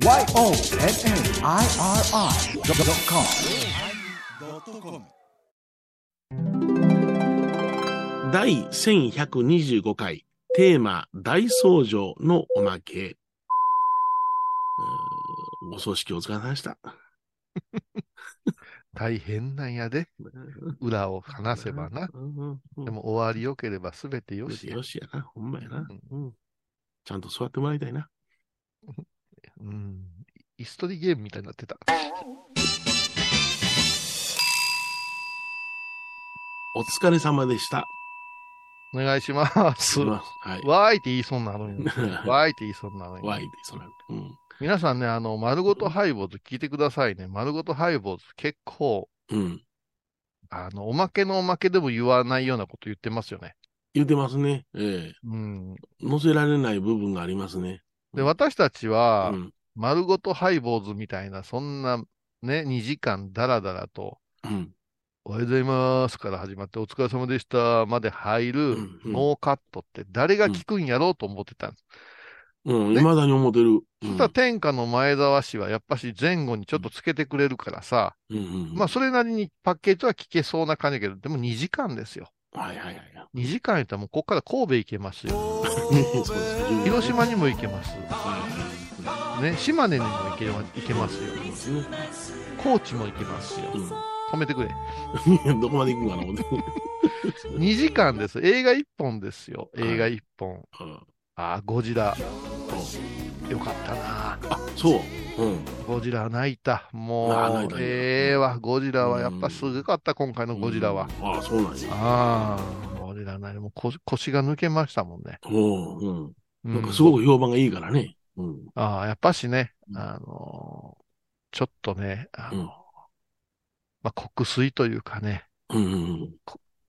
YONNIRI.com 第1125回テーマ大僧正のおまけ。お葬式お疲れ様でした。大変なんやで。裏を話せばな。でも終わりよければすべてよしや。よしやな。ほんまやな、うん。ちゃんと座ってもらいたいな。うん。イストリゲームみたいになってた。お疲れ様でした。お願いします。はい。わーいって言いそうなの に。わーいって言いそうなのに。わーいってそなうん。皆さんね、あの、丸ごとハイボーズ聞いてくださいね。丸ごとハイボーズ結構、うん。あの、おまけのおまけでも言わないようなこと言ってますよね。言ってますね。ええうん。載せられない部分がありますね。で、私たちはう、ん。丸ごとハイボーズみたいな、そんな、ね、2時間だらだらと、うん。おはようございますから始まって、お疲れ様でしたまで入るノーカットって誰が聞くんやろうと思ってたんです。うん。ね未だに思ってる。うそしんたら天下の前澤氏はやっぱし前後にちょっとつけてくれるからさ、うんうん。まあそれなりにパッケージは聞けそうな感じだけど、でも2時間ですよ。はいはいはい。2時間言ったらもうここから神戸行けますよ。広島にも行けます。はいね、島根にも行け行けますよ。高知も行けますよ。止めてくれ。うん。どこまで行くんかな思って。2時間です。映画1本ですよ。映画1本。うんああ、ゴジラ。よかったな。あ、そう。うん。ゴジラ泣いた。もうええわ。ゴジラはやっぱすごかった、今回のゴジラは。ああ、そうなんや。ああ、ゴジラない。もう腰腰が抜けましたもんね。うん。うん。うなんかすごく評判がいいからね。うん。ああ、やっぱしね、うんあのーちょっとね、あのうんまあ、国粋というかね、うんうん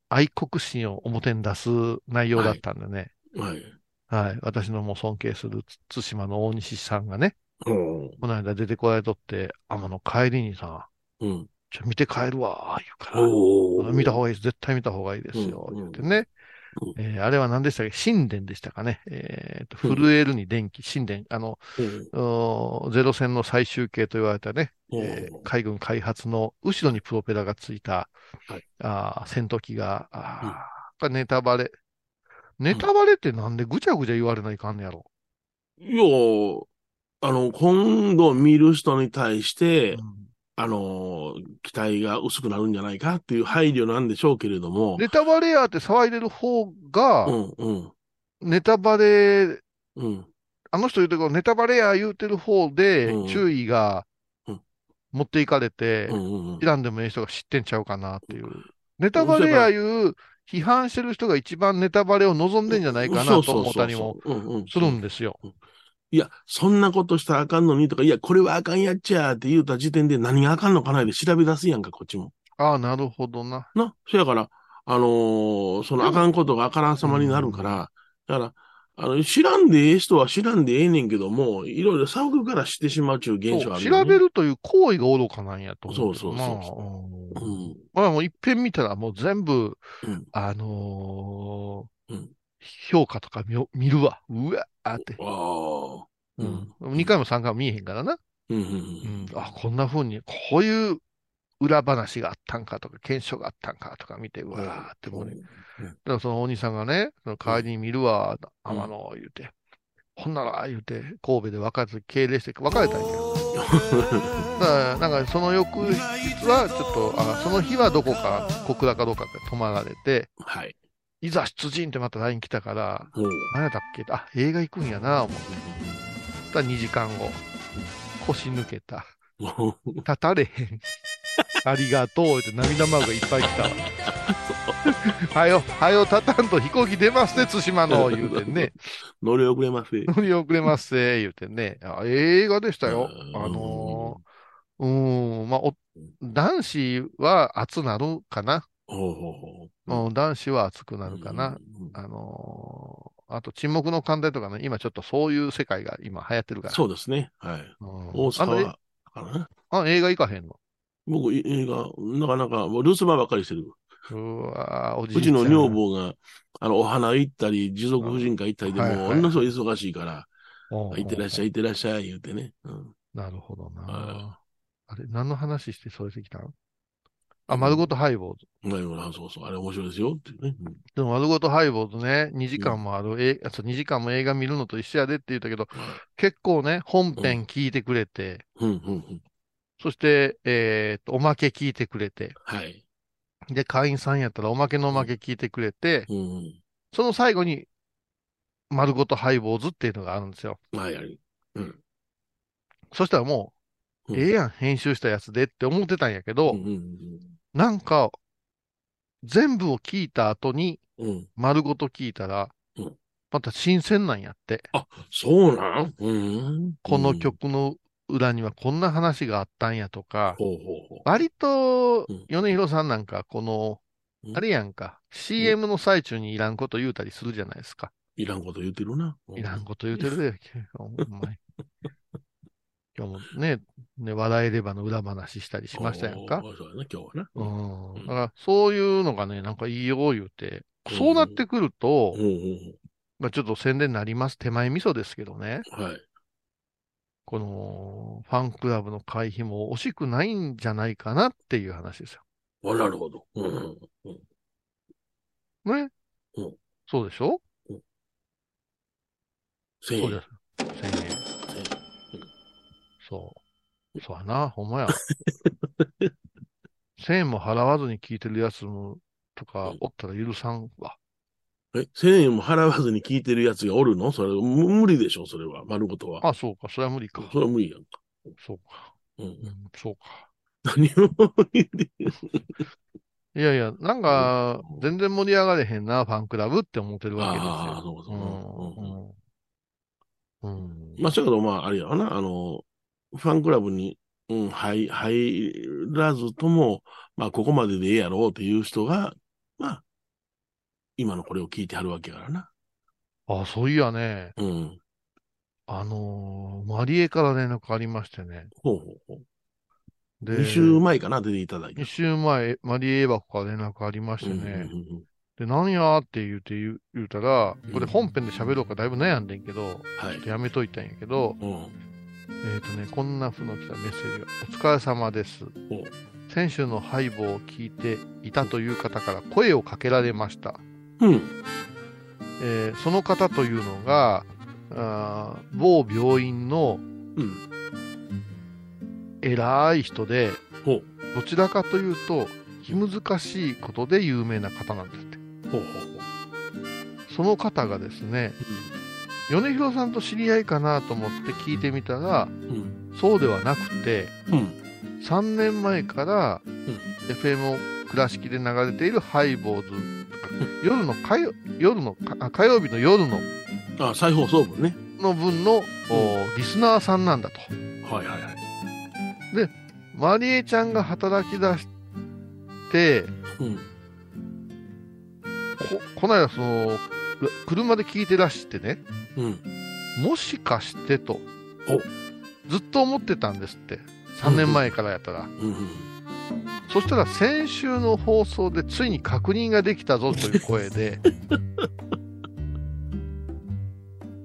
愛国心を表に出す内容だったんでね。うん。はい。はい。私のもう尊敬するつ対馬の大西さんがね、うん。この間出てこられとって、天の帰りにさ、うん。ちょ、見て帰るわ、言うから。おー見た方がいいです。絶対見た方がいいですよ。うん言ってね。うんえーあれは何でしたっけ？神殿でしたかね。えーと、うん震えるに電気、神殿。あの、うんゼロ戦の最終形と言われたね、うんえー海軍開発の後ろにプロペラがついた、はいあー戦闘機が、あーこれネタバレ。ネタバレってなんでぐちゃぐちゃ言われないかんねやろ？いや、あの、今度見る人に対して、あの、期待が薄くなるんじゃないかっていう配慮なんでしょうけれども、ネタバレやって騒いでる方が、うん、うん、ネタバレ、うん、あの人言うてるネタバレや言うてる方でうん。注意がうん。持っていかれて、うん、うん知。らんでもいい人が知ってんちゃうかなっていう。ネタバレやいう、批判してる人が一番ネタバレを望んでんじゃないかなと思ったりもするんですよ。いや、そんなことしたらあかんのにとか、いや、これはあかんやっちゃーって言うた時点で何があかんのかなで調べ出すやんか、こっちも。ああ、なるほどな。な、そやから、あのーそのあかんことがあからんさまになるから、だから、あの、知らんでええ人は知らんでええねんけども、いろいろ騒ぐから知ってしまうっていう現象あるよ、ね。調べるという行為が愚かなんやと。そうそうそううんうん。まあもう一遍見たらもう全部、うんあのーうん評価とか見よ見るわ。うわーって。ああ。うん。2回も3回も見えへんからな。うんうんうん。あ、こんな風に、こういう裏話があったんかとか、検証があったんかとか見て、うわーってもうね。だからそのお兄さんがね、その代わりに見るわ、うん天野言うて。ほんなら、言うて、神戸で別れて、敬礼して別れたんや。だから、なんかその翌日は、ちょっと、あその日はどこか、小倉かどうかで泊まられて、はい。いざ出陣ってまた LINE 来たから、おう何やったっけ？あ、映画行くんやな、思って。たら2時間後、腰抜けた。立たれへん。ありがとうって涙マークがいっぱい来たわ。はよ、はよ、立たんと飛行機出ますね、対馬の、言うてね。乗り遅れます。乗り遅れますね、言うてね。あ映画でしたよ。うんあのー、うーん、まあ、お男子は熱なるかな。ほうほうほううん、男子は熱くなるかな。。うんあのーあと沈黙の艦隊とかね、今ちょっとそういう世界が今流行ってるから。そうですね。はい。うん大阪は。あ、映画行かへんの？僕、い映画、なかなか、もう留守番ばっかりしてる。うわーおじいうちちの女房が、あの、お花行ったり、持続婦人会行ったりでも、はいはいものすごい忙しいから、うん行ってらっしゃい、行ってらっしゃい、言うてね。うん。なるほどはな。あれ、何の話してそれできたのあ、丸ごとハイボーズ。なるほど、そうそう、あれ面白いですよっていうね。うんでも丸ごとハイボーズね、2時間もある、えあそう2時間も映画見るのと一緒やでって言ったけど、結構ね、本編聞いてくれて、うん、うん、うん。そして、えーっと、おまけ聞いてくれて、はい。で、会員さんやったらおまけのおまけ聞いてくれて、うん。その最後に、丸ごとハイボーズっていうのがあるんですよ。まあ、やり。うん。そしたらもう、うんええやん、編集したやつでって思ってたんやけど、うん、うん、なんか、全部を聞いた後に、うん。うん。丸ごと聞いたらうん、また新鮮なんやって。そうなん？うん。このうん。曲の裏にはこんな話があったんやとか、ほうほうほう。割とうん、米広さんなんか、このう、んあれやんか、CM の最中にいらんこと言うたりするじゃないですか。いらんこと言ってるな。ういらんこと言うてるで、ほんまに。今日もね、ね、笑えればの裏話したりしましたやんか。そうやな、今日はな。うん。うんだから、そういうのがね、なんかいいよ言うて、そうなってくるとうん、うんまあちょっと宣伝になります。手前味噌ですけどね。うん。はい。この、ファンクラブの会費も惜しくないんじゃないかなっていう話ですよ。あなるほど。うんうんうん。ね？うんそうでしょ？千円そうです。1000円。そう。そうやな、ほんまや。1000円も払わずに聞いてるやつも、とかうん、おったら許さんわ。え、千円も払わずに聞いてるやつがおるの？それ、む無理でしょ、それは。丸ごとは。あ、そうか、それは無理か。それは無理やんか。そうか。う。うんん、そうか。何を言ってるいやいや、なんかう、ん全然盛り上がれへんな、ファンクラブって思ってるわけですよ。ああ、そうかそうか。うんうん。うん。まあ、そうやけど、まあ、あれやわな、あの、ファンクラブに、うん、入、入らずとも、まあ、ここまででええやろうっていう人が、まあ、今のこれを聞いてはるわけやからな。あ、そういやね、うん。あのーマリエから連絡ありましてね。ほうほうほう。で、2週前かな、出ていただいて。一週前、マリエ箱から連絡ありましてうんうんね。うんで、なんやって言うて言うたらうん、これ本編で喋ろうかだいぶ悩んでんけど、はいちょっと。やめといたんやけど、うん。えっ、とね、こんな風の来たメッセージが、お疲れ様です。先週のハイボーを聞いていたという方から声をかけられました。うん。えーその方というのが、あー某病院のうん。偉い人で。どちらかというと、気難しいことで有名な方なんですって。ほうほうほう。その方がですね、米広さんと知り合いかなと思って聞いてみたら、うん。そうではなくて、うん。3年前から、ん FM 倉敷で流れているハイボーズ、夜の火曜夜の火曜日の夜のあ、再放送分ね。の分の、おリスナーさんなんだと。はいはいはい。マリエちゃんが働き出して、うん。ここの間その、車で聞いてらしてね、うん。もしかしてとお、ずっと思ってたんですって。3年前からやったら。うん。うん。そしたら先週の放送でついに確認ができたぞという声で、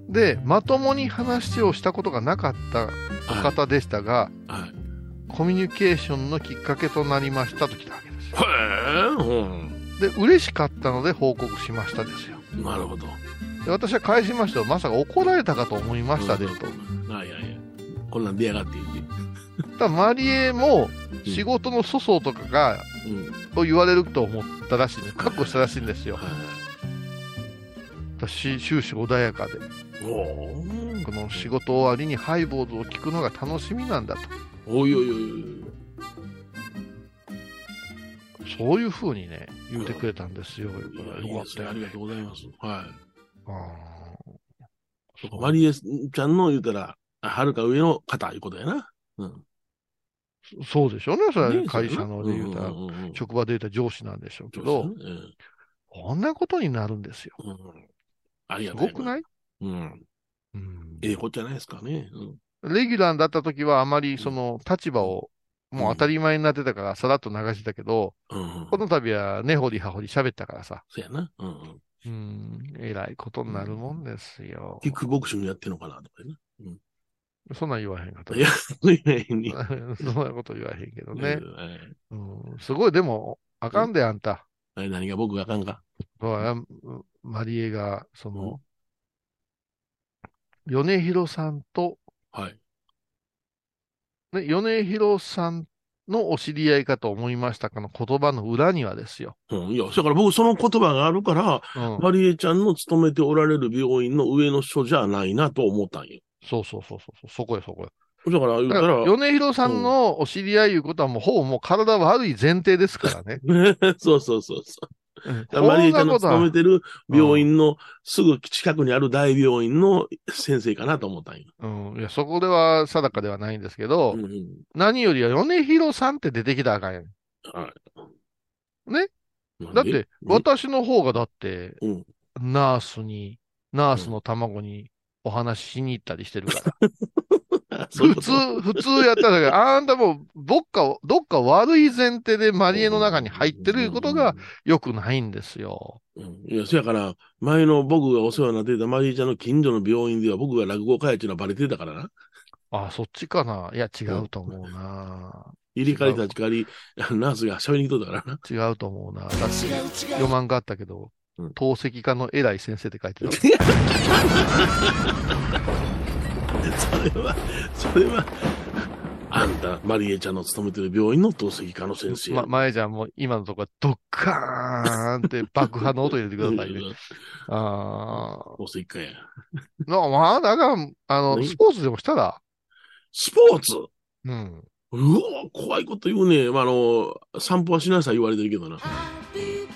で、まともに話をしたことがなかったはい。方でしたが、はい。コミュニケーションのきっかけとなりましたと来たわけですよ。へえ。うん。で、嬉しかったので報告しましたですよ。なるほど。で私は返しましたよ。まさか怒られたかと思いましたで、と。はいはいはい。こんなん出やがって言って。ただマリエも仕事の粗相とかが、うん。を言われると思ったらしいね。覚悟したらしいんですよ。はい。私、終始穏やかで。この仕事終わりにハイボーズを聞くのが楽しみなんだと。おいおいおいおい。そういうふうにね、言うてくれたんですよ。いやいいですね。ありがとうございます。はい。あそうかマリエちゃんの言うたら、はるか上の方いうことやな。うん。ーそうでしょうね。それ会社ので言うたら、んんうんうん職場で言うたら上司なんでしょうけど、ねこんなことになるんですよ。うんうんありすがとうごくない？うん。うんええこっちゃないですかね。うん。レギュラーだった時はあまりその立場をもう当たり前になってたからさらっと流してたけど、うんうん。この度は根掘り葉掘り喋ったからさ、そうやな。うんうん。うん、えらいことになるもんですよ。キックボクシングやってんのかなとかね。そんなん言わへんかった。いや。そんなこと言わへん けどね。えうん、すごい、でも、あかんで、あんた。え何が僕があかんか？マリエが、その、米広さんと、はい。ね、米広さんのお知り合いかと思いましたかの言葉の裏にはですよ。うん。いや、だから僕その言葉があるから、うん。マリエちゃんの勤めておられる病院の上の人じゃないなと思ったんよ。そうそうそうそう、そこよ、そこよ。だから言ったら、米広さんのお知り合いいうことはもう、ほぼもう体悪い前提ですから ね。そうそうそうそう。うん。マリエちゃんの勤めてる病うん。院のすぐ近くにある大病院の先生かなと思ったんよ。うん。いや、そこでは定かではないんですけど、うんうん。何よりは米広さんって出てきたらあかんやん。はい。ね？だって、私の方がだって、うん。ナースに、ナースの卵にお話ししに行ったりしてるから。普通、普通やったら、あんたもう、どっか、どっか悪い前提でマリエの中に入ってることが、良くないんですよ。うんいや、そやから、前の僕がお世話になっていたマリーちゃんの近所の病院では僕が落語家やっていうのはバレてたからな。あ、そっちかな。いや、違うと思うな。入り替わり立ち替わり、ナースが喋りに来とったからな。違うと思うな。だって、読まんかったけどうん、透析科の偉い先生って書いてた。それは、それは、あんた、マリエちゃんの勤めてる病院の透析科の先生や。ま、前じゃんもう今のとこはドッカーンって 爆破の音入れてくださいね。あ透析科や。あ。なまあ、だから、あの、何？スポーツでもしたら、スポーツ？うん。うわ怖いこと言うね。まあ、あの、散歩はしなさい言われてるけどな。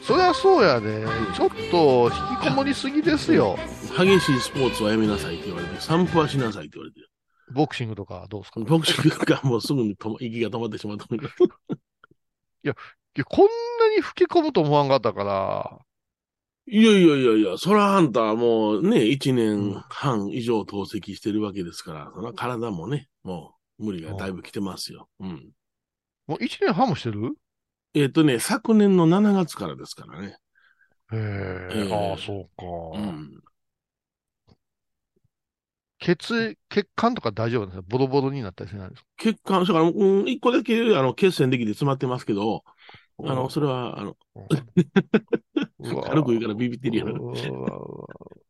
そりゃそうやで。ちょっと引きこもりすぎですよ。激しいスポーツはやめなさいって言われてる。散歩はしなさいって言われてる。ボクシングとかどうですか？ボクシングがもうすぐに息が止まってしまったんだいや、こんなに吹き込むと思わんかったから、いやいやいやいや、そらあんたはもうね、一年半以上透析してるわけですから、そら体もね、もう無理がだいぶ来てますよ。うん。もう一年半もしてる？えっ、とね、昨年の7月からですからね。へえ、ええああ、そうか。うん。血、血管とか大丈夫なんですか？ボロボロになったりしないんですか？血管、それから、うん、一個だけ、あの、血栓できて詰まってますけど、あの、それは、あの、軽く言うからビビってるやろ。うわ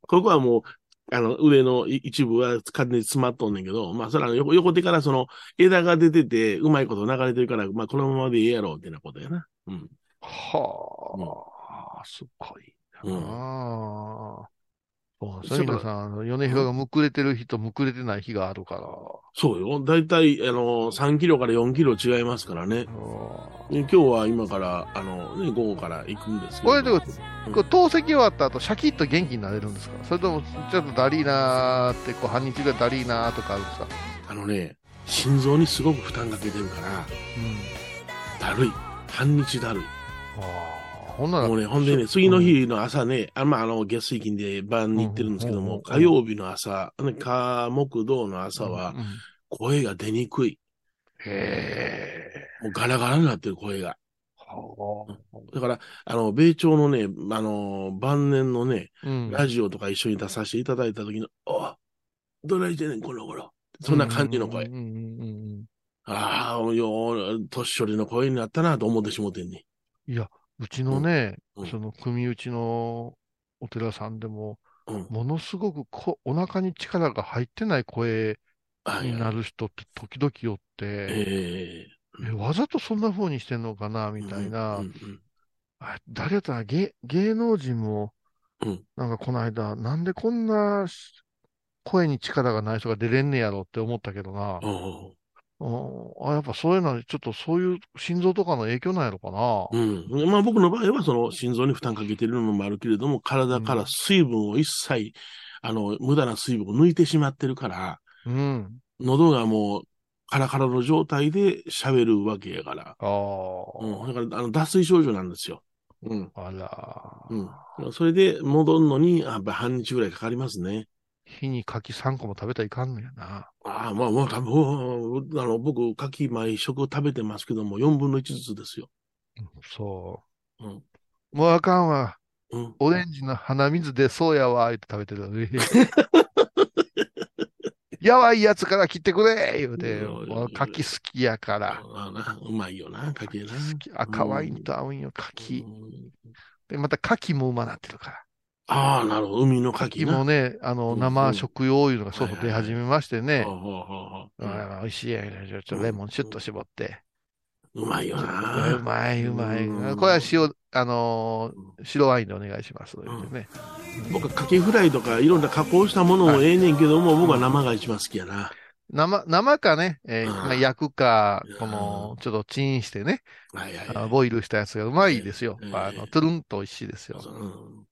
ここはもう、あの、上のい一部は完全に詰まっとんねんけど、まあ、それは横、横手からその、枝が出てて、うまいこと流れてるから、まあ、このままでええやろうってなことやな。うん。はあ、すごいうんなあ。そうなんですそうかよ皆さん、あの米広がむくれてる日とむくれてない日があるから。そうよ。だいたい、あの、3キロから4キロ違いますからね。今日は今から、あの、ね、午後から行くんですけど。これでも、これ透析終わった後、シャキッと元気になれるんですか？それとも、ちょっとだりーなーって、こう、半日ぐらいだりーなーとかあるんですか？あのね、心臓にすごく負担かけてるから、うん。だるい。半日だるい。ああ、ほんなら、もうね、ほんでね、次の日の朝ね、あまあ、あの、月水金で晩に行ってるんですけども、火曜日の朝、ね、火、木、土の朝は声が出にくい。へえ。もうガラガラになってる声が。はだから、あの、米朝のね、あの、晩年のね、あ。うん。ラジオとか一緒に出させていただいた時の、あどないしてんねん、この頃。そんな感じの声。ああ、よう、年寄りの声になったなと思ってしもてんね。いや、うちのね、うん。うん。その組内のお寺さんでも、うん。ものすごくこお腹に力が入ってない声はいになる人って時々おって、ええわざとそんな風にしてんのかなえみたいな、誰やったら芸芸能人も、うん。なんかこの間、なんでこんなし声に力がない人が出れんねやろって思ったけどな。うんうんあ、やっぱそういうのは、ちょっとそういう心臓とかの影響なんやろかな。うん。まあ僕の場合はその心臓に負担かけてるのもあるけれども、体から水分を一切、あの、無駄な水分を抜いてしまってるから、うん。喉がもうカラカラの状態で喋るわけやから。ああ、うん。だから、あの、脱水症状なんですよ。うん。あら、うん。それで戻るのに、やっぱ半日ぐらいかかりますね。日に柿3個も食べたらいかんのやな。ああ、まあまあ、多分、あの、僕、牡蠣毎食食べてますけども、4分の1ずつですよ。そうん。う。もうあかんわ。うん。オレンジの鼻水出そうやわ、って食べてる。い やばいやつから切ってくれ言うて、うんもう柿好きやから。うまいよな、かけな。好き赤ワインと合うんよ、う柿。んで、また牡蠣もうまなってるから。ああ、なるほど。海の牡牡蠣もね、あの、うん生食用いうのがそうそうはいはいはい出始めましてね美味しいやんちょっとレモンシュッと絞って。うまいような。まいうまい。うんこれは塩、あのー白ワインでお願いします。僕はカキフライとかいろんな加工したものもええねんけども、僕は生が一番好きやな。生、生かね、えーうんまあ、焼くかうん、この、ちょっとチンしてね。ボイルしたやつがうまいですよ。ええあの、トゥルンと美味しいですよ。うん。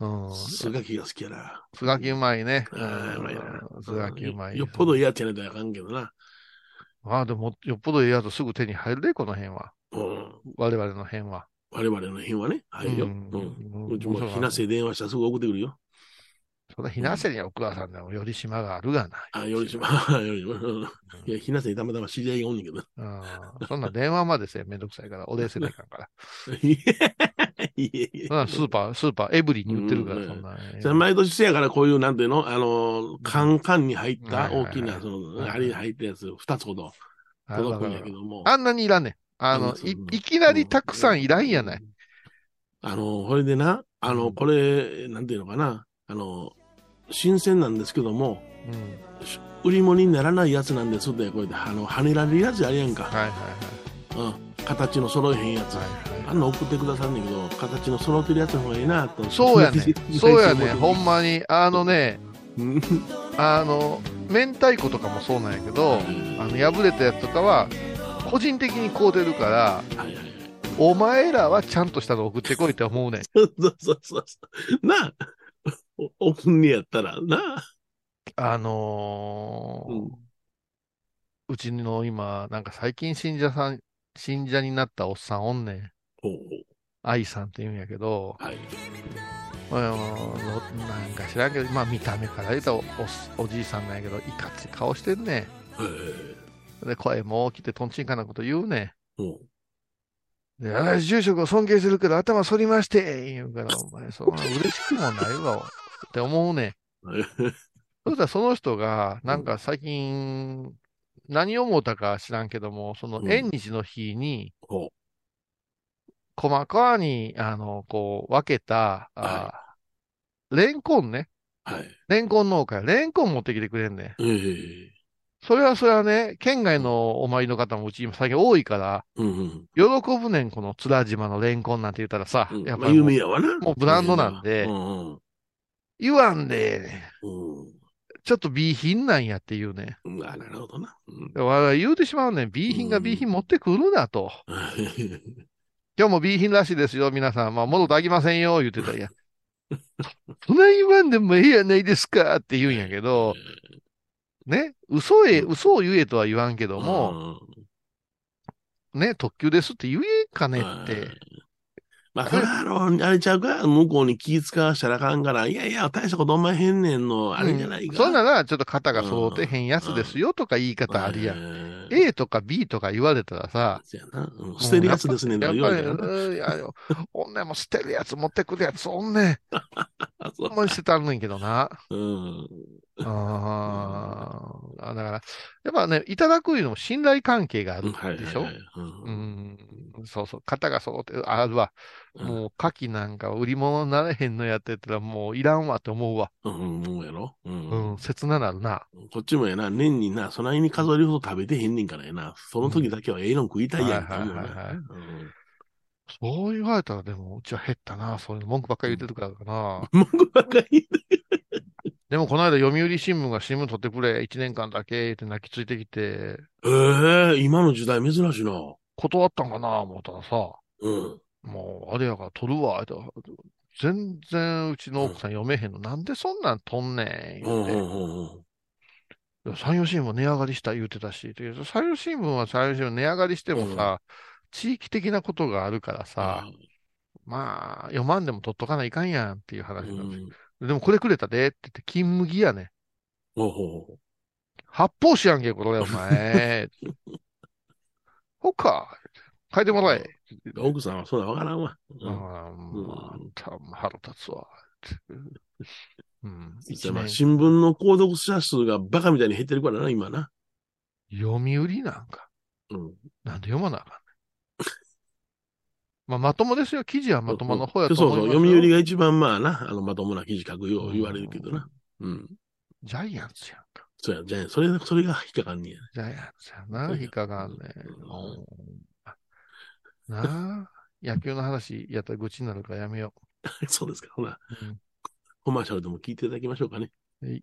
うん。スガキが好きやな。すがきうまいね。あーうまいなうんすがきうまい。よっぽどいいやつやねんとあかんけどな。ああ、でも、よっぽどいいやつすぐ手に入るで、この辺は。うん。我々の辺は。我々の辺はね。はいよ。ううんん。うちもひなせ電話したらすぐ送ってくるよ。そんなひなせにはお母さんでもより島があるがな。あ、よりしま、よりしま。うんいや、ひなせにたまたま知り合いがおんねんけど。うん。そんな電話までせめんどくさいから、お礼せないかんから。いやいやいやそんなスーパー、スーパー、エブリィに売ってるから、うんそんな。じゃあ毎年せやからこういう、なんていうのあの、カンカンに入った大きな、そはいの、あれに入ったやつ、二つほどあ届くんやけども。あんなにいらんねん。あの、いいきなりたくさんいらんやない。。あの、これでな、あの、うんこれ、なんていうのかな、あの、新鮮なんですけども、うん。売り物にならないやつなんですって、これで、あの、跳ねられるやつあるやんか。はいはいはい。うん。形の揃えへんやつ。はいあんな送ってくださるんだけど、形の揃ってるやつの方がいいなと。そうやねん。そうやねん。ほんま。まに、あのね、うんあの、明太子とかもそうなんやけど、あの、破れたやつとかは、個人的に買うてるから、はいはいはい。お前らはちゃんとしたの送ってこいって思うねん。そうそうそうそう。なあ、お送んねやったら、なあ。あのーうんうちの今、なんか最近信者さん、信者になったおっさんおんねん。ほう愛さんって言うんやけど、はい。なんか知らんけど、まあ見た目から言うとおおじいさんなんやけど、いかつい顔してんねえん。で、声も大きくてとんちんかなこと言うねん。で、あ住職を尊敬するけど頭反りまして言うから、お前、そんな嬉しくもないわ、って思うねん。う。そしたらその人が、なんか最近、何を思ったか知らんけども、そのうん縁日の日に、ほ細かに、あの、こう、分けた、あレンコンね。う。はい。レンコン農家や。レンコン持ってきてくれんねそれはそれはね、県外のお参りの方もうち今最近多いから、うんうん。喜ぶねん、この面島のレンコンなんて言ったらさ、うんまあ、やっぱり有名やわな。もうブランドなんでうんうん。言わんで、うんちょっと B 品なんやっていうね。うん。あ、なるほどな。うん言うてしまうねん。B 品が B 品持ってくるなと。う 今日も B 品らしいですよ、皆さん。まあ、戻ってあきませんよ、言ってたら、いや。そんな言わんでもええやないですかって言うんやけど、ね、嘘へ、嘘を言えとは言わんけども、ね、特急ですって言えんかねって。まあ、あの、あれちゃうか、向こうに気使わしたらあかんから、いやいや、大したことお前へんねんの、あれじゃないか。うんそんなら、ちょっと肩が揃ってへんやつですよとか言い方あるやん。ん。A とか B とか言われたらさ、そうん捨てるやつですねんとやっぱり、か言われたらな。うんいやおんねんも捨てるやつ持ってくるやつ、おんねん。あ そうほんまに捨てたんねんけどな。うん。ああ、だから、やっぱね、いただくいうのも信頼関係があるはいでしょそうそう、型が揃ってる、あるわ。うんもう、牡蠣なんか売り物になれへんのやってたら、もういらんわって思うわ。うん、もうやろ？ううんん、切ななるな。こっちもやな、年にな、そないに数えるほど食べてへんねんからやな。その時だけはええの食いたいやんって思うなはいはいはいはいうんそう言われたら、でも、うちは減ったな。そういうの文句ばっかり言ってるからかな。文句ばっかりでも、この間、読売新聞が新聞取ってくれ、1年間だけって泣きついてきて、ええ今の時代珍しいな。断ったんかな、思ったらさ、うん。もう、あれやから取るわ、全然うちの奥さん読めへんの。なんでそんなん取んねん、うん言うて。うんうんうんいや山陽新聞値上がりした言うてたし、で山陽新聞は山陽新聞値上がりしてもさ、地域的なことがあるからさ、まあ、読まんでも取っとかないかんやんっていうう話なんですん。でもこれくれたでって言って、金麦やね。ほうほう発泡酒やんけ、これ、お前。ほっか。書いてもらえ。奥さんはそんなわからんわ。うんああ、また腹立つわ。うん。まあ新聞の購読者数がバカみたいに減ってるからな、今な。読売なんか。うん。なんで読まなあかん。まあ、まともですよ。記事はまともの方やとそうそう、思いますよ。読売が一番まあな、あの、まともな記事書くよう言われるけどな。うん。ジャイアンツやんか。そうや、じゃあ、それ、それが引っかかんねや。ジャイアンツやな。引っかかんねうんなあ。野球の話やったら愚痴になるからやめよ そうですか。ほな、う。うんコマーシャルでも聞いていただきましょうかね。はい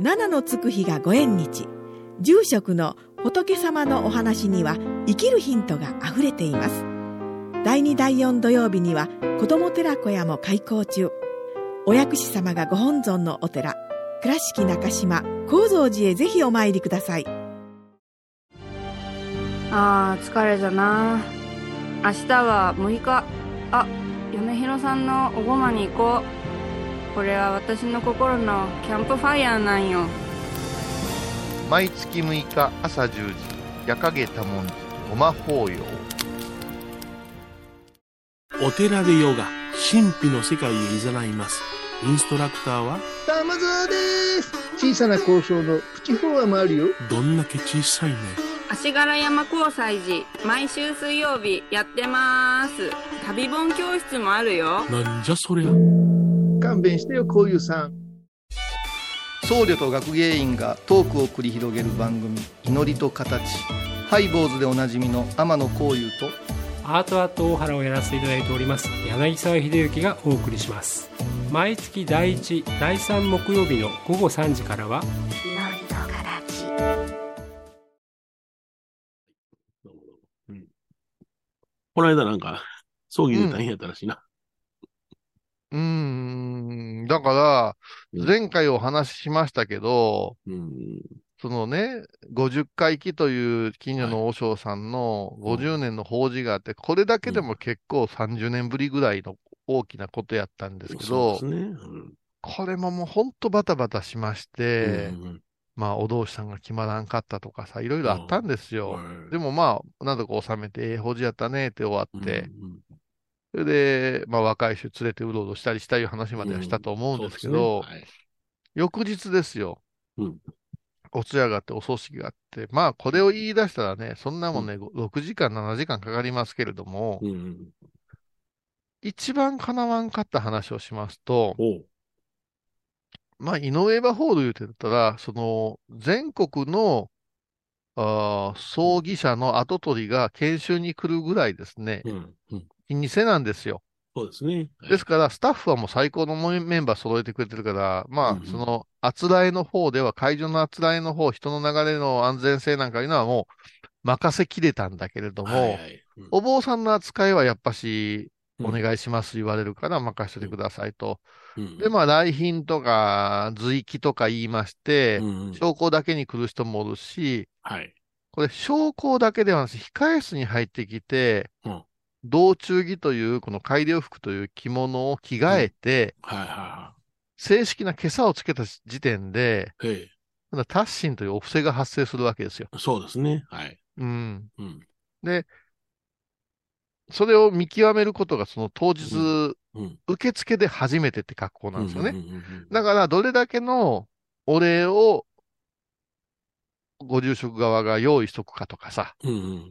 七のつく日がご縁日。住職の仏様のお話には生きるヒントがあふれています。第2第4土曜日には子ども寺小屋も開校中。お薬師様がご本尊のお寺。倉敷中島・高蔵寺へぜひお参りください。あー疲れじゃな。明日は6日。あ嫁ひろさんのおごまに行こう。これは私の心のキャンプファイヤーなんよ毎月6日朝10時、夜影多文字、ごま法要。お寺でヨガ、神秘の世界へ誘います。インストラクターは、玉沢です小さな交渉のプチフォアもあるよどんだけ小さいね。足柄山交際時毎週水曜日やってます旅本教室もあるよなんじゃそりゃ。勘弁してよこういうさん。僧侶と学芸員がトークを繰り広げる番組「祈りと形」ハイボーズでおなじみの天野幸雄とアートアート大原をやらせていただいております柳沢秀幸がお送りします。毎月第1第3木曜日の午後3時からはうん。この間なんか、葬儀で大変やったらしいな。うーん。だから、前回お話ししましたけど、そのね、50回忌という近所の和尚さんの50年の法事があって、これだけでも結構30年ぶりぐらいの大きなことやったんですけど、そうですね。うん。これももうほんとバタバタしまして、まあ、お同士さんが決まらんかったとかさ、いろいろあったんですよ。でもまあ、なんとか収めて、ええ法事やったねって終わって、それで、まあ、若い人連れてうろうろしたりしたいう話まではしたと思うんですけど、翌日ですよ。お通夜があって、お葬式があって、まあ、これを言い出したらね、そんなもんね、6時間、7時間かかりますけれども、一番かなわんかった話をしますと、まあ、井上場ホール言うてたら、その、全国の、あー葬儀社の後取りが研修に来るぐらいですね、老舗なんですよ。そうですね。ですから、スタッフはもう最高のメンバー揃えてくれてるから、まあ、その、あつらえの方では、会場のあつらえの方、人の流れの安全性なんかいうのはもう、任せきれたんだけれども、お坊さんの扱いはやっぱし、お願いします言われるから任せてくださいと。で、まあ、来賓とか随記とか言いまして、証拠だけに来る人もおるし、これ、証拠だけではなくて、控え室に入ってきて、道中着という、この改良服という着物を着替えて、正式な袈裟をつけた時点で、タッシンというお布施が発生するわけですよ。そうですね。はい。うん。で、それを見極めることがその当日、受付で初めてって格好なんですよね。だから、どれだけのお礼をご住職側が用意しとくかとかさ、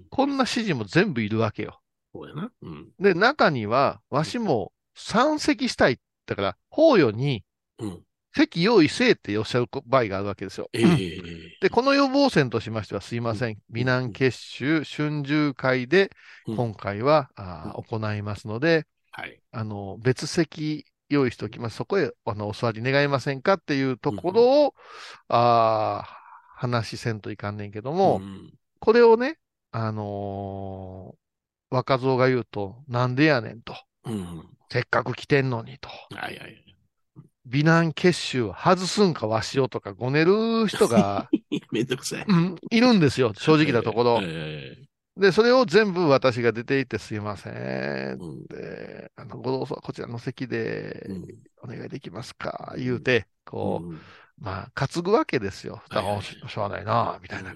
こんな指示も全部いるわけよ。そうやな。うん。で、中には、わしも参席したい。だから、法要に、席用意せえっておっしゃる場合があるわけですよ。で、この予防線としましては、すいません。美男結集春秋会で、今回は、あ行いますので、あの、別席用意しておきます。そこへ、あの、お座り願いませんかっていうところを、あ話せんといかんねんけども、これをね、あのー若造が言うと、なんでやねんと。うん。せっかく来てんのにと。はいはい。美男結集外すんかわしをとかごねる人が、めんどくさい。うん、いるんですよ、正直なところ。えで、それを全部私が出ていってすいません。で、あの、ご同窓こちらの席でお願いできますか、言うて、こう、まあ、担ぐわけですよ。しょうがないな、みたいな。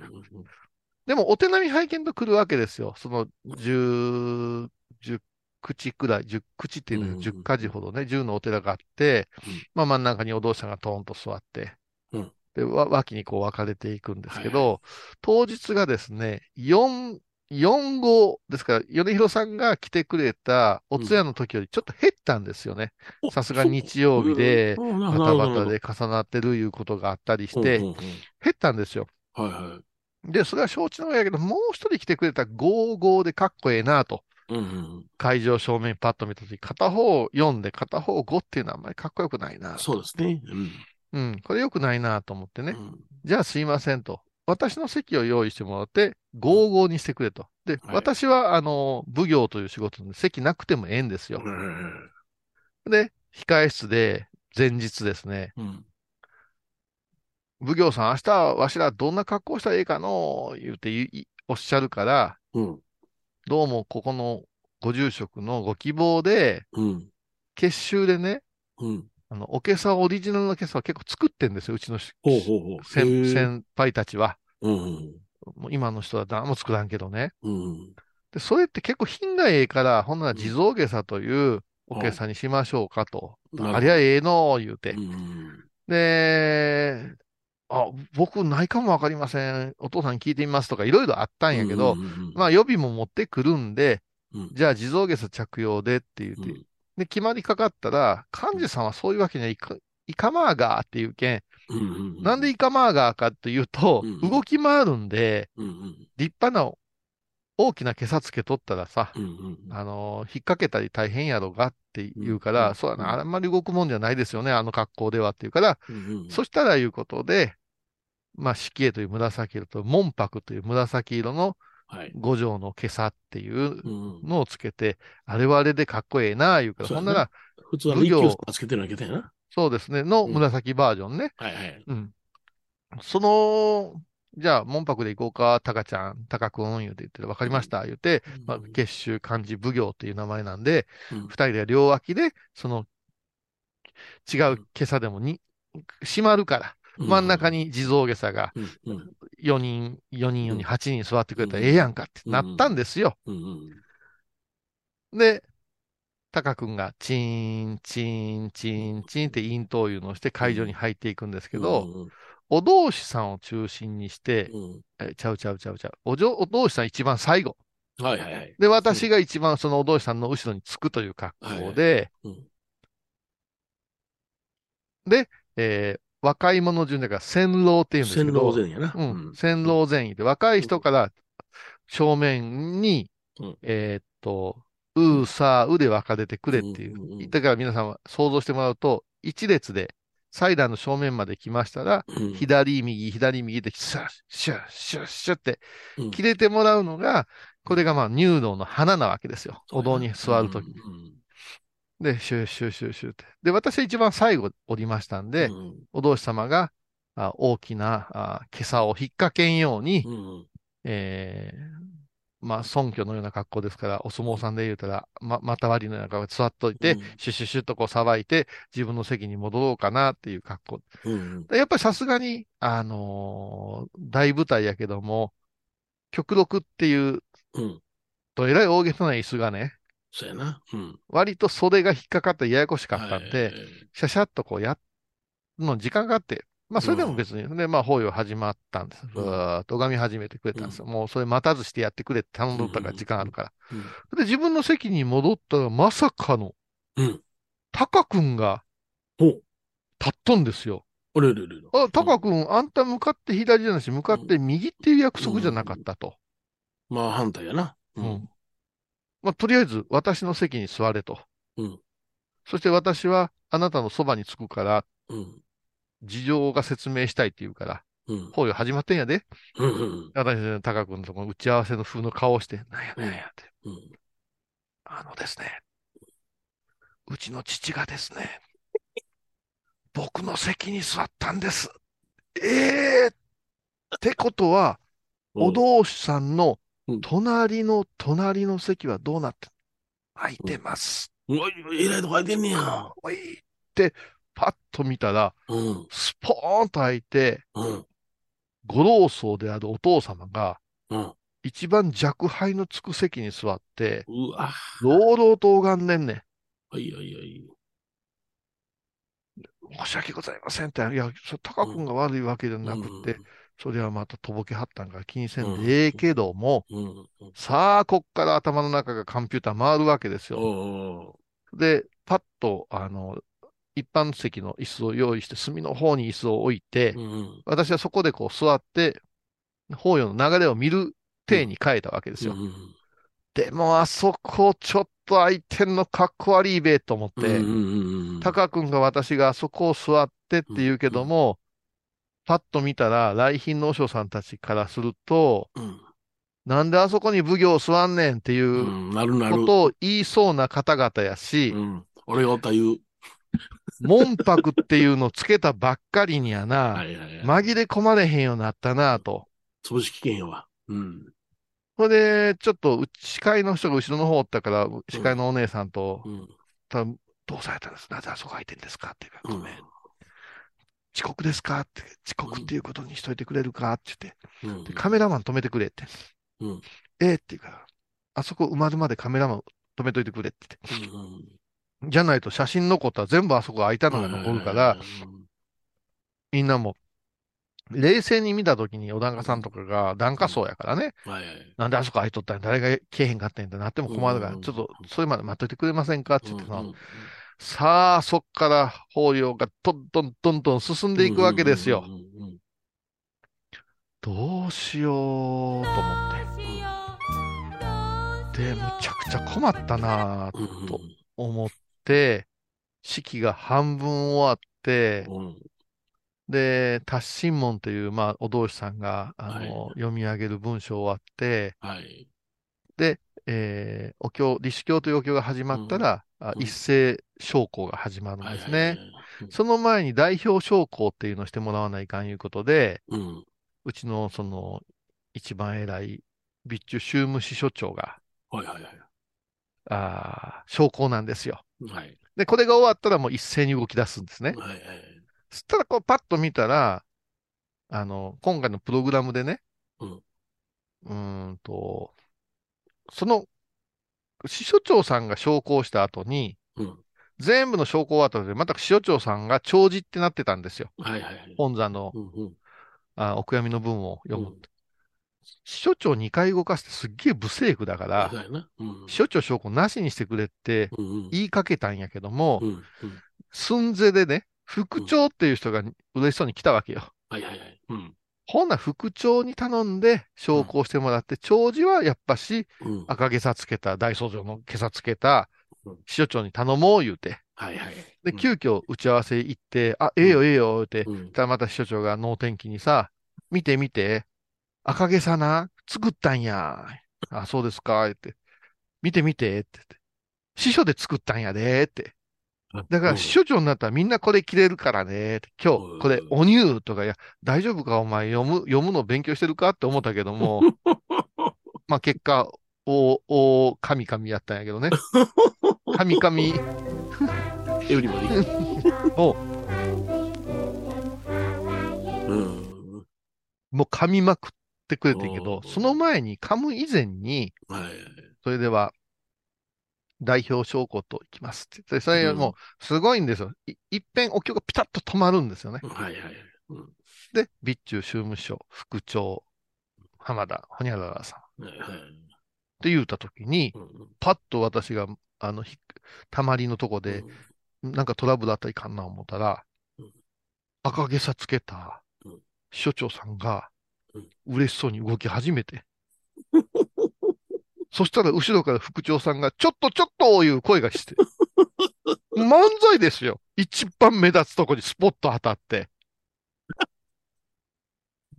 でも、お手並み拝見と来るわけですよ。その、十、十口くらい、十口っていうのは十か寺ほどね、十のお寺があって、まあ真ん中にお堂者がトーンと座って、うん。で、わ脇にこう分かれていくんですけど、当日がですね、四、四号ですから、米広さんが来てくれたお通夜の時よりちょっと減ったんですよね。さすが日曜日で、う。ん。バタバタで重なってるいうことがあったりして、うん。うん。うん。減ったん。ですよ。はいはい。で、それは承知の上やけど、もう一人来てくれた55でかっこええなと。うんうん会場正面パッと見たとき、片方4で片方5っていうのはあんまりかっこよくないな。そうですね。うん。うん、これ良くないなと思ってね。じゃあすいませんと。私の席を用意してもらって、55にしてくれと。で、私は、あの、奉行という仕事で席なくてもええんですよ。で、控え室で前日ですね。うん奉行さん、明日わしらどんな格好したらええかの言うていいおっしゃるから、うんどうもここのご住職のご希望で、うん。結集でね、うん。あの、おけさオリジナルのけさは結構作ってんですよ、うちの先輩たちは。うんうん。もう今の人は何も作らんけどね。うんで、それって結構品がええから、ほんなら地蔵下さというおけさにしましょうかと。ありゃええの言うて。で、あ、僕ないかもわかりません。お父さんに聞いてみますとかいろいろあったんやけど、まあ予備も持ってくるんで、じゃあ地蔵下さ着用でって言って、で、決まりかかったら、幹事さんはそういうわけにはいか、いかまーがーっていうけん、なんでイカマーガーかっていうと、動き回るんで、立派な大きな毛さつけ取ったらさ、あのー引っ掛けたり大変やろがって言うから、そうやな、あんまり動くもんじゃないですよね、あの格好ではって言うから、そしたらいうことで、まあ、色絵という紫色と、門白という紫色の五条の毛さっていうのをつけて、あれはあれでかっこええな、言うから、そうやなほんなら、普通はつけてるわけだよな。そうですね、の紫バージョンね。はい。はい。うん。その、じゃあ、門白で行こうか、タカちゃん、タカくん、言うて言って、わかりました、言うて、まあ、結集漢字奉行っていう名前なんで、二、人で両脇で、その、違う今朝でもに、閉まるから、真ん中に地蔵下さが、4人、4人、4人、8人座ってくれたらええやんかってなったんですよ。で、タカ君がチーン、チーン、チーン、チーンって咽頭いうのをして会場に入っていくんですけど、お同士さんを中心にして、えちゃうちゃうちゃうちゃう。おじょお同士さん一番最後。はいはいはい。で、私が一番そのお同士さんの後ろにつくという格好で、で、えー若い者順だから先老っていうんですけど、先老前やな。うん、先老前位で、若い人から正面に、えーっと、うーさーうで分かれてくれっていう。だから皆さんは想像してもらうと、一列で、祭壇の正面まで来ましたら、左右、左右で、シャッ、シャッ、シャッ、シャッって、切れてもらうのが、これがまあ入道の花なわけですよ。お堂に座るとき。で、シューシューシューシューって。で、私は一番最後降りましたんで、お同士様があ大きなあ袈裟を引っ掛けんように、えーまあ、尊居のような格好ですから、お相撲さんで言うたら、ま、また割りのような格好で座っといて、シュッシュッシュッとこうさばいて、自分の席に戻ろうかなっていう格好。でやっぱりさすがに、あのー大舞台やけども、極録っていう、とえらい大げさな椅子がね、そうやな。うん。割と袖が引っかかってややこしかったんで、シャシャッとこうやっの時間があって、まあそれでも別に、で、まあ法要始まったんです。ふわーっと拝み始めてくれたんですよ。もうそれ待たずしてやってくれって頼んどったから時間あるから。で、自分の席に戻ったらまさかの、タカ君が、立っとんですよ。あれれれれ。あ、タカ君、あんた向かって左じゃなし、向かって右っていう約束じゃなかったと。まあ反対やな。うん。まあ、とりあえず、私の席に座れと。うん。そして私は、あなたのそばに着くから、うん。事情が説明したいって言うから、うん。法要始まってんやで。うんうん。私、タカ君のとこ打ち合わせの風の顔をして、なんやなんやって。うん。あのですね、うちの父がですね、僕の席に座ったんです。ええってことは、お同士さんの隣の隣の席はどうなって空いてます。うわ、えらいとこ空いてんねや。おいって、パッと見たら、うん。スポーンと開いて、うん。ご老僧であるお父様が、うん。一番弱敗のつく席に座って、うわ。朗々と拝んでんねん。はいはいはい。申し訳ございませんって、いや、そタカ君が悪いわけじゃなくて、それはまたとぼけはったんから気にせんでええけども、うん。さあ、こっから頭の中がコンピューター回るわけですよ。おで、パッと、あの、一般席の椅子を用意して、隅の方に椅子を置いて、うん。私はそこでこう座って、法要の流れを見る体に変えたわけですよ。うん。でも、あそこちょっと空いてんのかっこ悪いべと思って、うんうんうん。タカ君が私があそこを座ってって言うけども、パッと見たら、来賓の和尚さんたちからすると、うん。なんであそこに奉行座んねんっていう。ことを言いそうな方々やし、うん。俺がおった言う。門泊っていうのつけたばっかりにやな、はいはいはい。紛れ込まれへんようになったなと。潰し危険やわ。うん。それで、ちょっとう司会の人が後ろの方おったから、司会のお姉さんと、うん。たどうされたんですなぜあそこ空いてんですか？って言うから、うんごめん。遅刻ですか？って、遅刻っていうことにしといてくれるか？って言って、カメラマン止めてくれって。うん。え？えって言うから、あそこ埋まるまでカメラマン止めといてくれって言って。うんじゃないと写真残ったら全部あそこ空いたのが残るから、みんなも、冷静に見たときに、小高さんとかが檀家層やからね、はいはい。なんであそこ空いとったんや？誰が来えへんかったんやってなっても困るから、うんちょっとそれまで待っといてくれませんか？って言ってさ、うんうんさあ、そっから法要がどんどんどんどん進んでいくわけですよどうしようと思って。で、むちゃくちゃ困ったなぁと思って、式が半分終わって、うんで、達心門という、まあ、お同士さんが、あの、はい読み上げる文章終わって、はい。えーお経、立志経というお経が始まったら、あうん一斉昇降が始まるんですね。その前に代表昇降っていうのをしてもらわないかんいうことで、うん。うちのその一番偉い備中宗務司所長が、はいはいはい。あー昇降なんですよ。はい。で、これが終わったらもう一斉に動き出すんですね。はいはい。そしたらこうパッと見たら、あの、今回のプログラムでね、うんうーんと、その、司所長さんが昇降した後に、うん。全部の昇降終わった後で、また司所長さんが弔辞ってなってたんですよ。はいはいはい。本山の、うんうん。あお悔やみの文を読む。うん司所長2回動かしてすっげえ不正句だからそう、ん。司所長昇降なしにしてくれって。言いかけたんやけども、うんうん。寸前でね、副長っていう人が嬉しそうに来たわけよ。はいはいはい。うん。ほんなら副長に頼んで昇降してもらって、長寿はやっぱしうん。赤げさつけた、大僧正のげさつけたうん司所長に頼もう言うて。はいはい。で、急遽打ち合わせ行って、あ、ええよええよ言うて、うん。たらまた司所長が能天気にさ、見て見て、赤毛さな、作ったんや。あ、そうですか、言って。見て見て、って言って。司書で作ったんやで、って。だから、司書長になったらみんなこれ着れるからね、今日、これ、お乳とか、いや、大丈夫か、お前、読む、読むの勉強してるかって思ったけども、まあ、結果、お、お、神々やったんやけどね。神々エブリボディ。を、うん。もう噛みまくってくれてんけど、その前に噛む以前に、はいはい。それでは、代表証拠といきます。って言って、それもう、すごいんですよ。い一遍お経がピタッと止まるんですよね。はいはい。で、備中宗務所、副長、浜田、ほにゃららさん。っはいはい。て言うたときにう、んパッと私が、あの、ひたまりのとこで、なんかトラブルあったらいかんな思ったらうん、赤げさつけたうん。所長さんがうん、嬉しそうに動き始めて、そしたら後ろから副長さんが、ちょっとちょっという声がして、漫才ですよ。一番目立つとこにスポット当たって。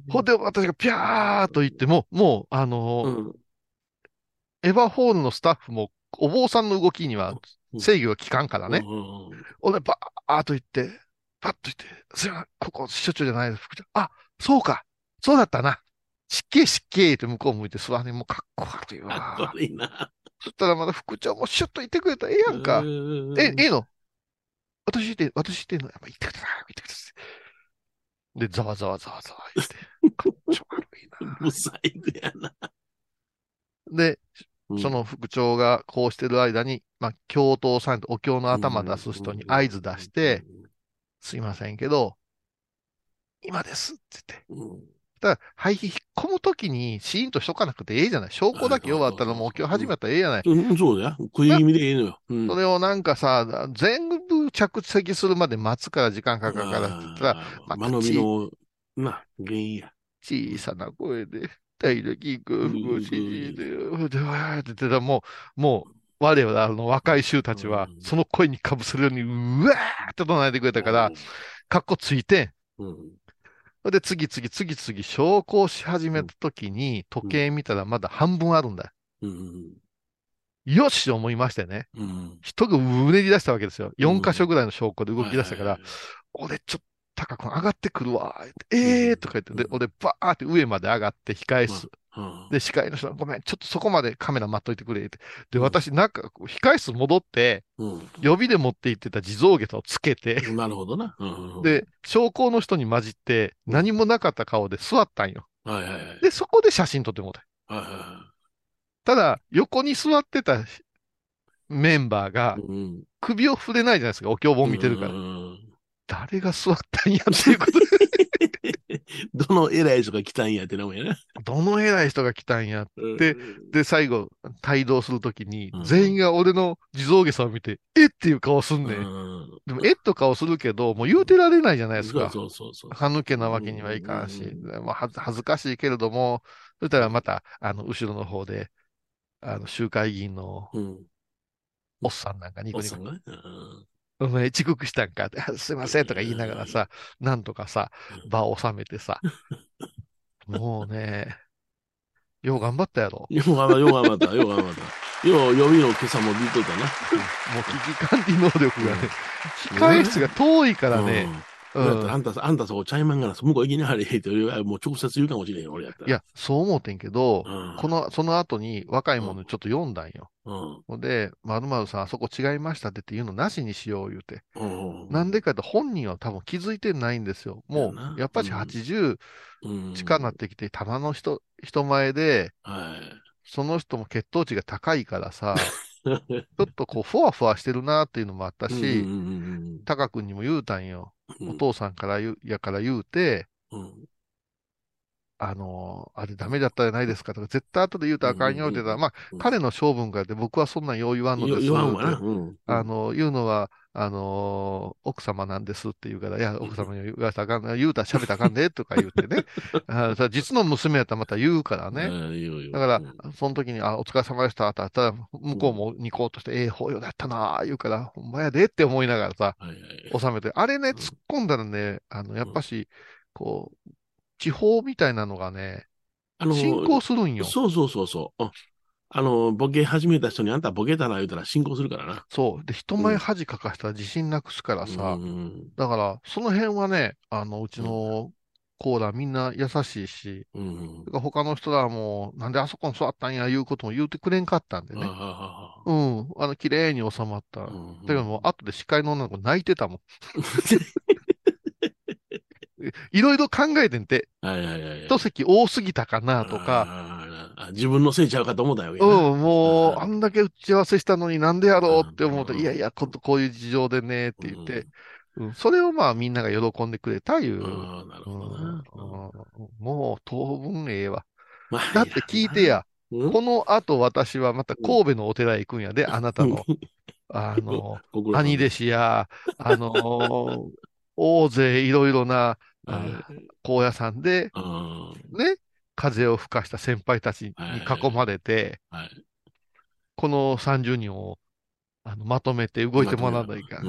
ほんで、私がピャーっと言っても、もう、あのーエヴァホールのスタッフも、お坊さんの動きには制御が効かんからね。俺、バーっと言って、パッと言って、すいません、ここ、所長じゃないです、副長。あ、そうか、そうだったな。失敬失敬って向こう向いて座り、もうかっこ悪いわ。かっこ悪いな。そしたらまだ副長もシュッと言ってくれたらええやんか。え、ええの？私言って、私言ってんのやっぱ言ってください、言ってください。で、ざわざわざわざわ言って、かっちょ悪いな。不細工やな。で、その副長がこうしてる間に、まあ、教頭さんとお経の頭出す人に合図出して、すいませんけど、今ですって言って。だから、廃棄引っ込むときにシーンとしとかなくてええじゃない？証拠だけ終わったらもう今日始まったらええじゃない。うん、そうだよ。食い気味でええのよ。うんそれをなんかさ、全部着席するまで待つから時間かかるからって言ったら、また間延びの、な、原因や。小さな声で、大力くん、ごしで、で、わーって言ってたら、もう、もう、我々の若い衆たちは、その声にかぶせるように、うわーって唱えてくれたから、かっこついて、それで次々次々昇降し始めた時に、時計見たらまだ半分あるんだよ。よし思いましてね。人がうねり出したわけですよ。4箇所ぐらいの証拠で動き出したから、俺ちょっと高くん上がってくるわ。ええーとか言って、で、俺バーって上まで上がって控え室。で、司会の人がごめん、ちょっとそこまでカメラ待っといてくれって。で、私なんか控え室戻って、予備で持って行ってた地蔵下駄をつけて、なるほどな。うんうんで、証拠の人に混じって何もなかった顔で座ったんよ。はいはいはい。で、そこで写真撮ってもらった。はいはただ、横に座ってたメンバーが、首を触れないじゃないですか、お経本見てるから。誰が座ったんやっていうことで、どの偉い人が来たんやってなもんやな。どの偉い人が来たんやって、で、最後、帯同するときに、全員が俺の地蔵下さんを見て、えっていう顔すんねん。でも、えっと顔するけど、もう言うてられないじゃないですか。そうそうそう。歯抜けなわけにはいかんし、まあ、恥ずかしいけれども、そしたらまた、あの、後ろの方で、あの、集会議員の、おっさんなんかニコニコ。お前遅刻したんか？って、あすいませんとか言いながらさ、なんとかさ、場を収めてさ、もうね、よう頑張ったやろ。よう頑張った、よう頑張った、よう頑張った。よう予備の今朝も出とったな。もう危機管理能力がね、控え室が遠いからね、うん。あんた、あんたそこちゃいまんがな、向こう行きなはれって、もう直接言うかもしれんよ、俺やったら。いや、そう思ってんけど、この、その後に若い者ちょっと読んだんよ。うん。で、まるまるさん、あそこ違いましたってっていうのなしにしよう言うて。うんなんでかって本人は多分気づいてないんですよ。もう、やっぱり80近なってきて、棚の人、人前で、その人も血糖値が高いからさ、ちょっとこう、ふわふわしてるなっていうのもあったし、タカ君にも言うたんよ。お父さんから言う、やから言うて、あのーあれダメだったじゃないですかとか、絶対後で言うたらあかんよって言ったら、まあ、彼の性分からで僕はそんなんよう言わんのです言わんわな。うんあの、言うのは、あのー奥様なんですって言うから、いや、奥様に言わせたらあかん、言うたら喋ったらあかんで、とか言ってね。あさ実の娘やったらまた言うからね。だから、その時に、あ、お疲れ様でした、って言ったら、向こうもニコッとして、ええ法要だったなあ言うから、ほんまやでって思いながらさ、収めて、あれね、突っ込んだらね、あの、やっぱし、こう、地方みたいなのがね、あの進行するんよ。そうそうそうそう。うんあの、ボケ始めた人にあんたボケたな言うたら進行するからな。そう。で、人前恥かかしたら自信なくすからさ、だから、その辺はね、あの、うちのコーラみんな優しいし、うん。他の人らはもう、なんであそこに座ったんや、言うことも言うてくれんかったんでね。うん。あの、綺麗に収まった。だけどもう、後で司会の女の子泣いてたもん。いろいろ考えてんて。はいはいはい。一席多すぎたかなとか、あ自分のせいちゃうかと思ったよ。うん、もう、あんだけ打ち合わせしたのになんでやろうって思うと、いやいや、ここういう事情でね、って言って、うん、それをまあみんなが喜んでくれたいう。うんもう当分ええわ。だって聞いてや、この後私はまた神戸のお寺へ行くんやで、あなたの、あの、兄弟子や、あのー大勢いろいろな、あ高野山で、ね、風を吹かした先輩たちに囲まれて、この30人をあのまとめて動いてもらわないか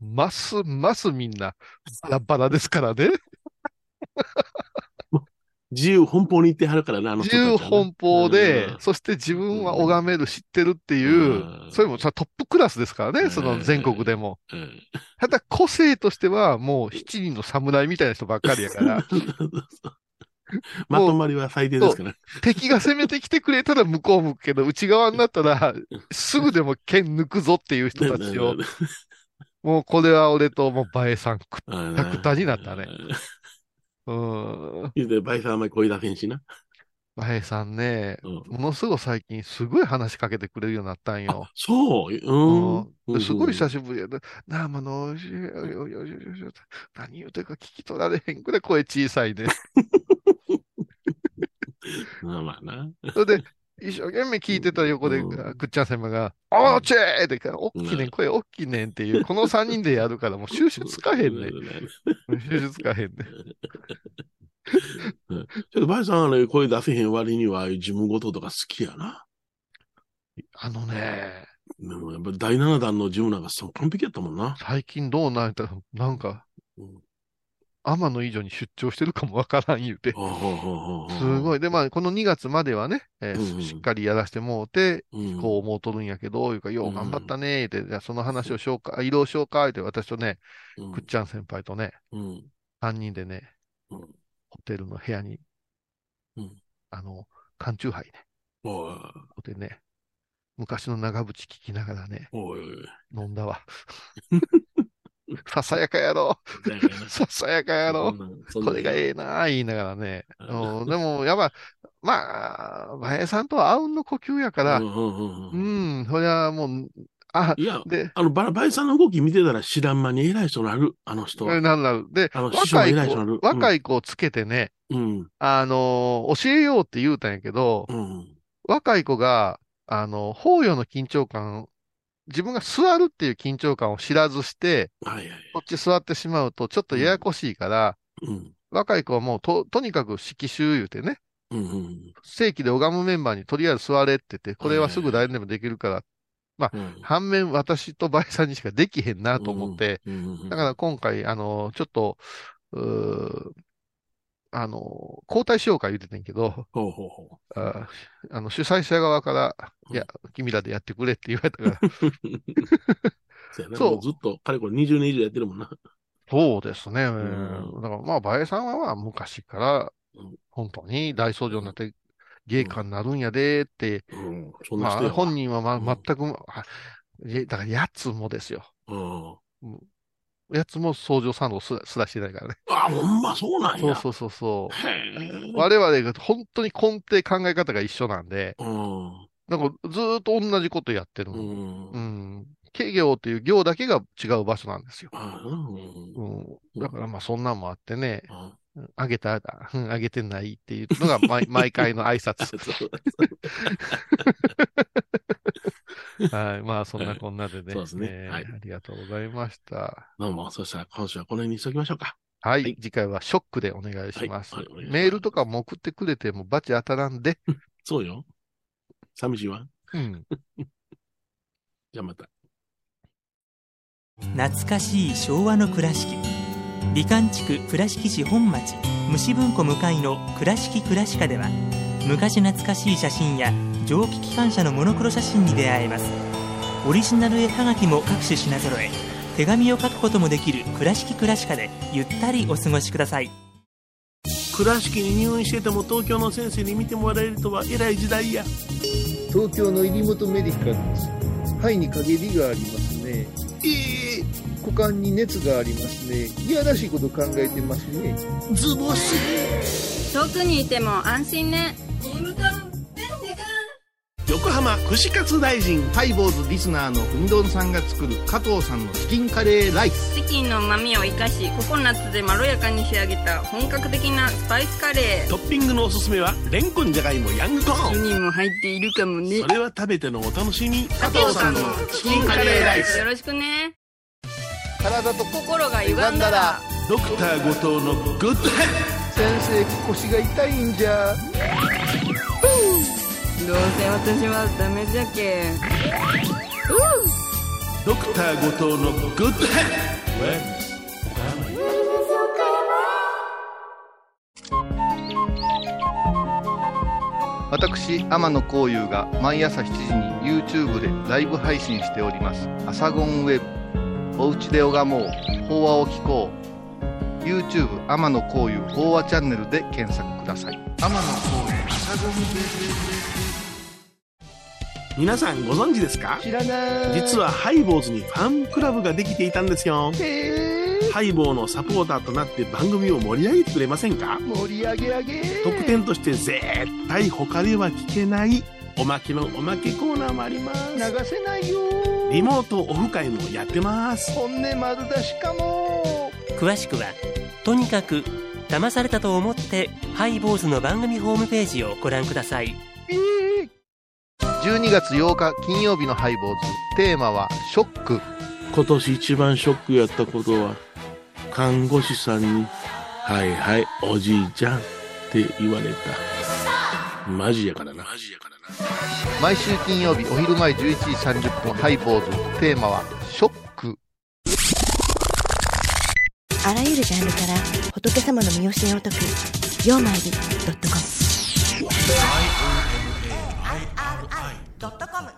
ますますみんなバラバラですからね。自由奔放に言ってはるからな、あの人自由奔放で、うん。そして自分は拝める、知ってるっていう、それもさトップクラスですからね、その全国でも。うん。ただ個性としてはもう七人の侍みたいな人ばっかりやから、まとまりは最低ですから。敵が攻めてきてくれたら向こう向くけど、内側になったら、すぐでも剣抜くぞっていう人たちを、もうこれは俺ともうバエさんくったくたになったね。うん。言うて、バイさんあんまり声出せんしな。バエさんね、ものすごい最近すごい話しかけてくれるようになったんよ。そう、うん。うんですごい久しぶりやで、なあ、まの、よしよよよよよよ何言うてるか聞き取られへんくらい声小さいね。まあまあな。それで、一生懸命聞いてた横で、くっちゃん先輩が、おーちぇーってか、おっきいねん、声おっきいねんっていう、この三人でやるから、もう収集つかへんねん。収集つかへんねん。うんちょっとバイさんはね、声出せへん割には、自分ごととか好きやな。あのね、でもやっぱ第7弾の自分なんか完璧やったもんな。最近どうなったら、なんか、天野以上に出張してるかもわからん言うて。すごい。で、まあ、この2月まではね、えーしっかりやらしてもうて、うんこう思うとるんやけど、いうか、よう頑張ったねーって、じゃあその話をしようか、移動しようか、って、私とね、くっちゃん先輩とね、うん。3人でね、うんホテルの部屋に、うんあの、缶チューハイね、ここでね、昔の長渕聞きながらね。飲んだわ。ささやかやろ。ささやかやろ。これがええなあ言いながらね。うんでも、やっぱ、まあ、馬江さんとはあうんの呼吸やから、うん、そりゃもう、あ、いや、で、あの、ババイさんの動き見てたら知らん間に偉い人になる、あの人は。なるなる。で、あの、若い子若い子をつけてね、うん。あのー教えようって言うたんやけど、若い子が、あの、法要の緊張感、自分が座るっていう緊張感を知らずして、はいはい。こっち座ってしまうとちょっとややこしいから、うん。若い子はもうと、とにかく指揮集言うてね、うんうん。正規で拝むメンバーにとりあえず座れって言って、これはすぐ誰でもできるから、まあ、反面私とバイさんにしかできへんなと思って、だから今回、あの、ちょっと、あの、交代しようか言うててんけど、ほうほうほああの主催者側から、いや、君らでやってくれって言われたから、そうやな。そうもうずっと、かれこれ20年以上やってるもんな。そうですね。だからまあ、バエさんはまあ昔から、本当に大僧正になって芸家になるんやでって、そんな人やわまあ本人はま、全く、あいだからやつもですよ。うん。やつも僧正参道すらすらしてないからね。あ、ほんまそうなんや。そうそうそうそう。我々が本当に根底考え方が一緒なんで、なんかずーっと同じことやってるの。うん。軽行っていう行だけが違う場所なんですよ。うん。だからまあそんなんもあってね、あげた、うんあげてないっていうのが毎 毎回の挨拶。はい。まあそんなこんなでね。そうですねえーはいありがとうございました。どうも、そしたら今週はこの辺にしときましょうか。はい。次回はショックでお願いします。はいはいメールとかも送ってくれてもバチ当たらんで。そうよ。寂しいわ。うん。じゃあまた。懐かしい昭和の倉敷美観地区倉敷市本町虫文庫向かいの「倉敷倉歯科」では昔懐かしい写真や蒸気機関車のモノクロ写真に出会えます。オリジナル絵はがきも各種品揃え手紙を書くこともできる「倉敷倉歯科」でゆったりお過ごしください。倉敷に入院してても東京の先生に見てもらえるとは偉い時代や。東京の入本メディカルです。肺に陰りがありますね。ええ股間に熱がありますねいやらしいこと考えてますねズボス遠くにいても安心ね横浜串カツ大臣ハイボーズリスナーのうみどんさんが作る加藤さんのチキンカレーライスチキンの旨味を生かしココナッツでまろやかに仕上げた本格的なスパイスカレートッピングのおすすめはレンコンじゃがいもヤングコーンにも入っているかもねそれは食べてのお楽しみ加藤さんのチキンカレーライスよろしくね体と心が歪んだら。ドクター後藤のグッド先生腰が痛いんじゃ。どうせ私はダメじゃけドクター後藤のグッドヘッ私天野幸雄が毎朝7時に YouTube でライブ配信しております「アサゴンウェブ」「おうちで拝もう。法話を聞こう」YouTube 天野幸雄法話チャンネルで検索ください。天野幸雄。皆さんご存知ですか？知らない。実はハイボーズにファンクラブができていたんですよ。ハイボーのサポーターとなって番組を盛り上げてくれませんか？盛り上げ上げ。特典として絶対他では聞けないおまけのおまけコーナーもあります。流せないよリモートオフ会もやってます。本音丸出しかも。詳しくはとにかく騙されたと思ってハイボーズの番組ホームページをご覧ください。12月8日金曜日のハイボーズ。テーマは「ショック。今年一番ショックやったことは看護師さんに「はいはいおじいちゃん」って言われた。マジやからなマジやからな」毎週金曜日お昼前11時30分ハイボーズ。テーマは「ショック。あらゆるジャンルから仏様の身教えを解く「曜マイルドットコム」ドットコム